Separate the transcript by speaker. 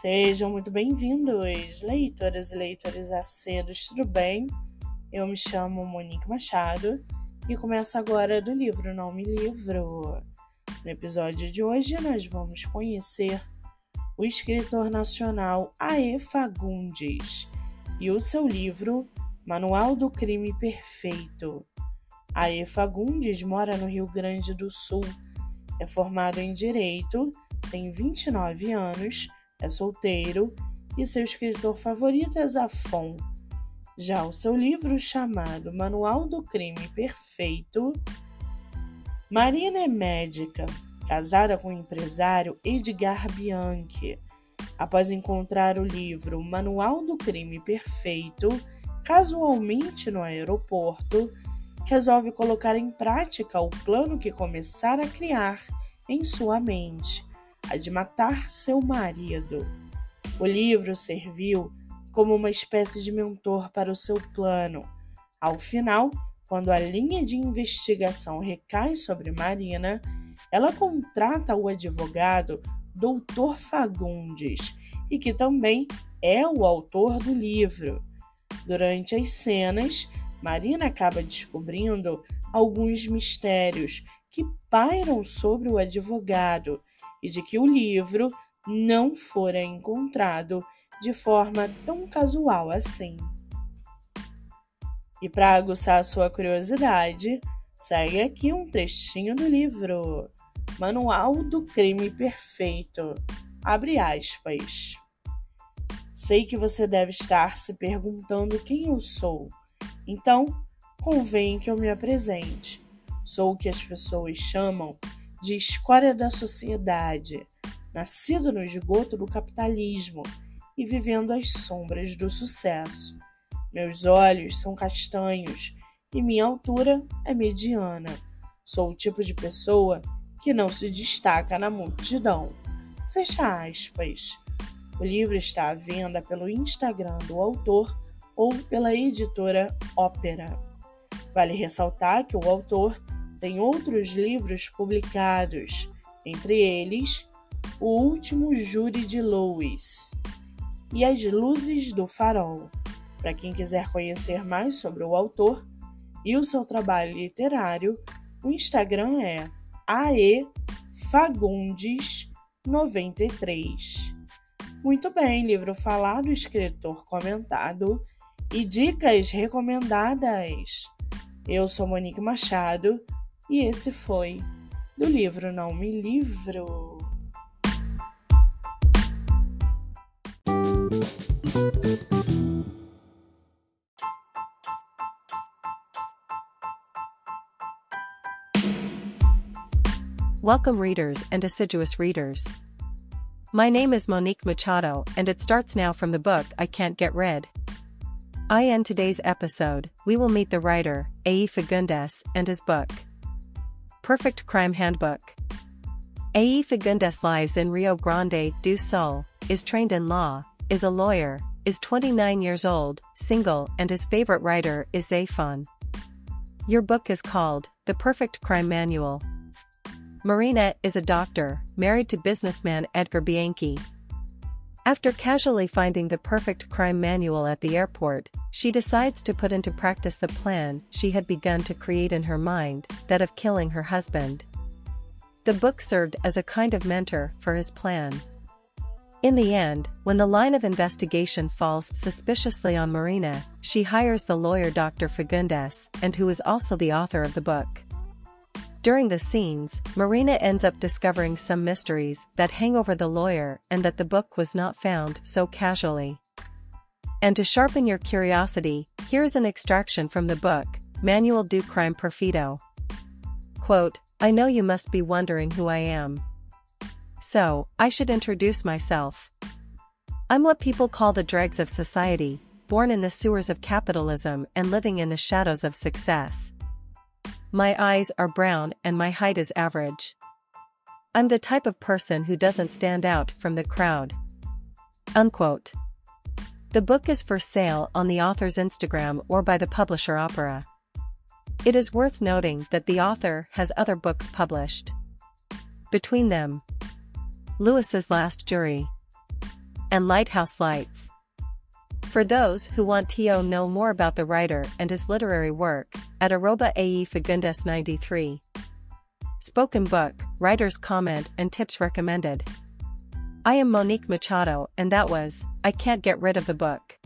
Speaker 1: Sejam muito bem-vindos, leitoras e leitores acedos, tudo bem? Eu me chamo Monique Machado e começo agora do livro Não Me Livro. No episódio de hoje, nós vamos conhecer o escritor nacional Ae Fagundes e o seu livro Manual do Crime Perfeito. Ae Fagundes mora no Rio Grande do Sul, é formado em Direito, tem 29 anos é solteiro e seu escritor favorito é Zafon. Já o seu livro chamado Manual do Crime Perfeito, Marina é médica, casada com o empresário Edgar Bianchi. Após encontrar o livro Manual do Crime Perfeito, casualmente no aeroporto, resolve colocar em prática o plano que começara a criar em sua mente a de matar seu marido. O livro serviu como uma espécie de mentor para o seu plano. Ao final, quando a linha de investigação recai sobre Marina, ela contrata o advogado Dr. Fagundes e que também é o autor do livro. Durante as cenas, Marina acaba descobrindo alguns mistérios que pairam sobre o advogado e de que o livro não fora encontrado de forma tão casual assim. E para aguçar sua curiosidade, segue aqui um trechinho do livro Manual do Crime Perfeito. Abre aspas. Sei que você deve estar se perguntando quem eu sou. Então, convém que eu me apresente. Sou o que as pessoas chamam de escória da sociedade, nascido no esgoto do capitalismo e vivendo às sombras do sucesso. Meus olhos são castanhos e minha altura é mediana. Sou o tipo de pessoa que não se destaca na multidão. Fecha aspas. O livro está à venda pelo Instagram do autor ou pela editora Ópera. Vale ressaltar que o autor tem outros livros publicados, entre eles O Último Júri de Louis e As Luzes do Farol. Para quem quiser conhecer mais sobre o autor e o seu trabalho literário, o Instagram é aefagundes93. Muito bem, livro falado, escritor comentado e dicas recomendadas. Eu sou Monique Machado e esse foi do livro Não Me Livro.
Speaker 2: Welcome, readers and assiduous readers. My name is Monique Machado, and it starts now from the book I Can't Get Read. I end today's episode, we will meet the writer, A. Fagundes, and his book. Perfect Crime Handbook. A. Fagundes lives in Rio Grande do Sul, is trained in law, is a lawyer, is 29 years old, single, and his favorite writer is Zafon. Your book is called The Perfect Crime Manual. Marina is a doctor, married to businessman Edgar Bianchi. After casually finding the perfect crime manual at the airport, she decides to put into practice the plan she had begun to create in her mind, that of killing her husband. The book served as a kind of mentor for his plan. In the end, when the line of investigation falls suspiciously on Marina, she hires the lawyer Dr. Fagundes, and who is also the author of the book. During the scenes, Marina ends up discovering some mysteries that hang over the lawyer and that the book was not found so casually. And to sharpen your curiosity, here's an extraction from the book, Manual du Crime Perfido. Quote, I know you must be wondering who I am. So, I should introduce myself. I'm what people call the dregs of society, born in the sewers of capitalism and living in the shadows of success. My eyes are brown and my height is average. I'm the type of person who doesn't stand out from the crowd. Unquote. The book is for sale on the author's Instagram or by the publisher Opera. It is worth noting that the author has other books published. Between them, Lewis's Last Jury, and Lighthouse Lights. For those who want to know more about the writer and his literary work, at Aroba AE Fagundes 93. Spoken book, writer's comment and tips recommended. I am Monique Machado and that was, I Can't Get Rid of the Book.